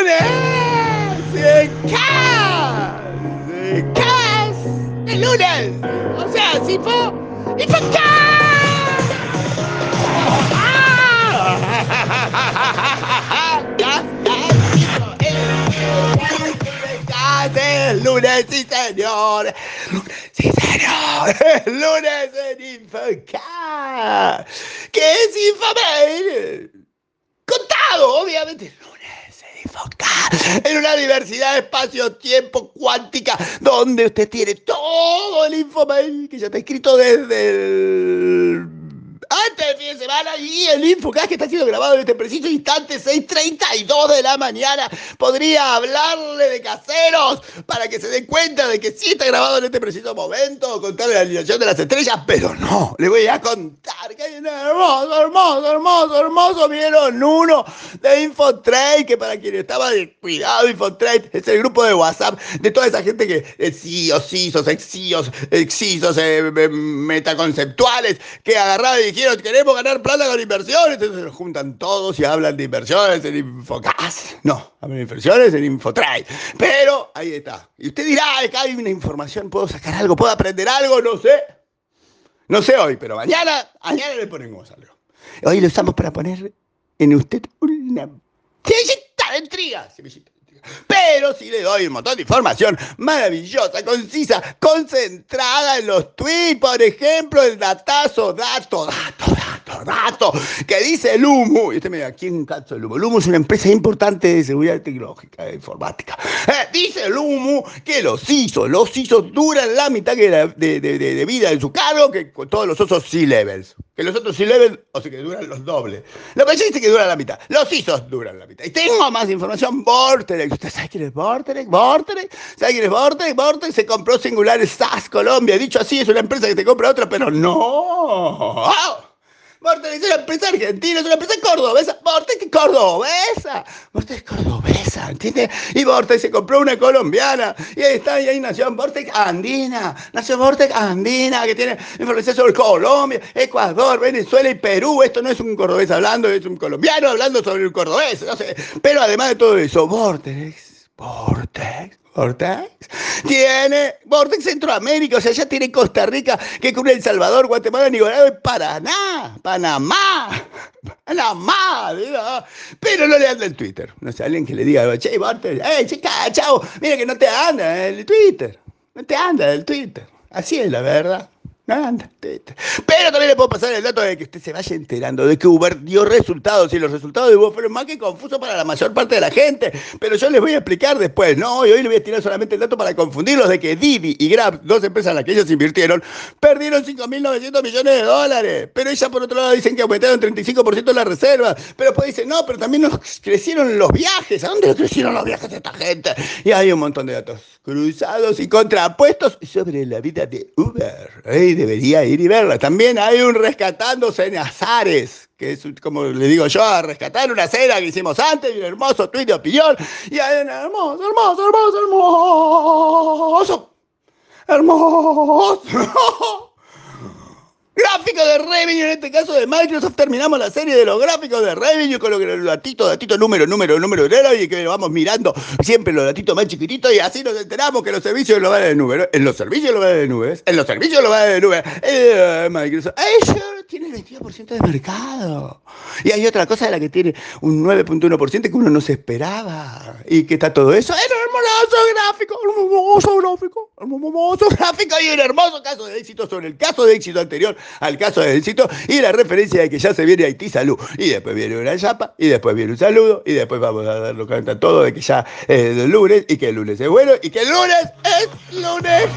lunes en casa. En casa. El lunes. O sea, si fue. ¡Y fue El lunes, sí señor. Sí señor. El lunes en Infocast. ¿Qué es Infomail? Contado, obviamente. En una diversidad de espacio-tiempo cuántica donde usted tiene todo el Infomail que ya está escrito desde el antes del fin de semana y el Infocast que está siendo grabado en este preciso instante, 6.32 de la mañana. Podría hablarle de caseros para que se den cuenta de que sí está grabado en este preciso momento, contarle la alineación de las estrellas, pero no, le voy a contar que hay un hermoso, hermoso, hermoso, hermoso, vieron uno de Infotrade, que para quien estaba de cuidado, Infotrade es el grupo de WhatsApp de toda esa gente que es CIOs, CISOs, excios, excisos, eh, metaconceptuales, que agarraba y queremos ganar plata con inversiones. Entonces se juntan todos y hablan de inversiones en Infocas. No, hablan de inversiones en Infotrade. Pero ahí está. Y usted dirá, acá hay una información, puedo sacar algo, puedo aprender algo, no sé. No sé hoy, pero mañana, mañana le ponemos algo. Hoy lo usamos para poner en usted una semillita de intriga. Semillita pero si le doy un montón de información maravillosa, concisa, concentrada en los tweets, por ejemplo, el datazo, dato, dato, dato, dato, que dice el humo. Y usted me dice, ¿quién cacho el humo? El humo es una empresa importante de seguridad tecnológica, de informática. Eh, dice el humo que los ISOs, los ISOs duran la mitad de, de, vida de su cargo que con todos los otros C-levels. Que los otros C-levels, o sea que duran los dobles. Lo que dice que duran la mitad. Los ISOs duran la mitad. Y tengo más información, Vortex ¿Usted sabe quién es Vortex? ¿Vortex? ¿Sabe quién es Vortex? Vortex se compró Singular SAS Colombia. Dicho así, es una empresa que te compra otra, pero no. Vortex es una empresa argentina, es una empresa cordobesa. Vortex es cordobesa. Vortex es cordobesa, ¿entiendes? Y Vortex se compró una colombiana. Y ahí está, y ahí nació Vortex Andina. Nació Vortex Andina, que tiene información sobre Colombia, Ecuador, Venezuela y Perú. Esto no es un cordobés hablando, es un colombiano hablando sobre un cordobés. No sé. Pero además de todo eso, Vortex, Vortex Vortex. Tiene Vortex Centroamérica, o sea, ya tiene Costa Rica, que cubre El Salvador, Guatemala, Nicaragua y Paraná, Panamá, Panamá, pero no le anda el Twitter. No sé, alguien que le diga, che, Vortex, eh, chica, chao, mira que no te anda el Twitter, no te anda el Twitter. Así es la verdad. Pero también le puedo pasar el dato de que usted se vaya enterando de que Uber dio resultados y los resultados de Uber fueron más que confusos para la mayor parte de la gente. Pero yo les voy a explicar después, ¿no? Y hoy le voy a tirar solamente el dato para confundirlos de que Didi y Grab, dos empresas en las que ellos invirtieron, perdieron 5.900 millones de dólares. Pero ella por otro lado dicen que aumentaron 35% las reservas. Pero después dicen, no, pero también nos crecieron los viajes. ¿A dónde crecieron los viajes de esta gente? Y hay un montón de datos cruzados y contrapuestos sobre la vida de Uber. Debería ir y verla. También hay un rescatándose en azares, que es como le digo yo, a rescatar una cena que hicimos antes, y un hermoso tweet de opinión. Y hay un hermoso, hermoso, hermoso, hermoso, hermoso. Gráfico de revenue, en este caso de Microsoft, terminamos la serie de los gráficos de revenue con los datitos, datitos, número, número, número de y que vamos mirando siempre los datitos más chiquititos y así nos enteramos que los servicios lo van de nube, en los servicios lo van de nubes, en los servicios lo van de nube, eh, Microsoft, tiene el 22% de mercado. Y hay otra cosa de la que tiene un 9.1% que uno no se esperaba. Y que está todo eso en hermoso gráfico, hermoso gráfico, hermoso gráfico y un hermoso caso de éxito sobre el caso de éxito anterior al caso de éxito y la referencia de que ya se viene Haití Salud. Y después viene una chapa, y después viene un saludo, y después vamos a darlo cuenta todo de que ya es el lunes, y que el lunes es bueno, y que el lunes es lunes.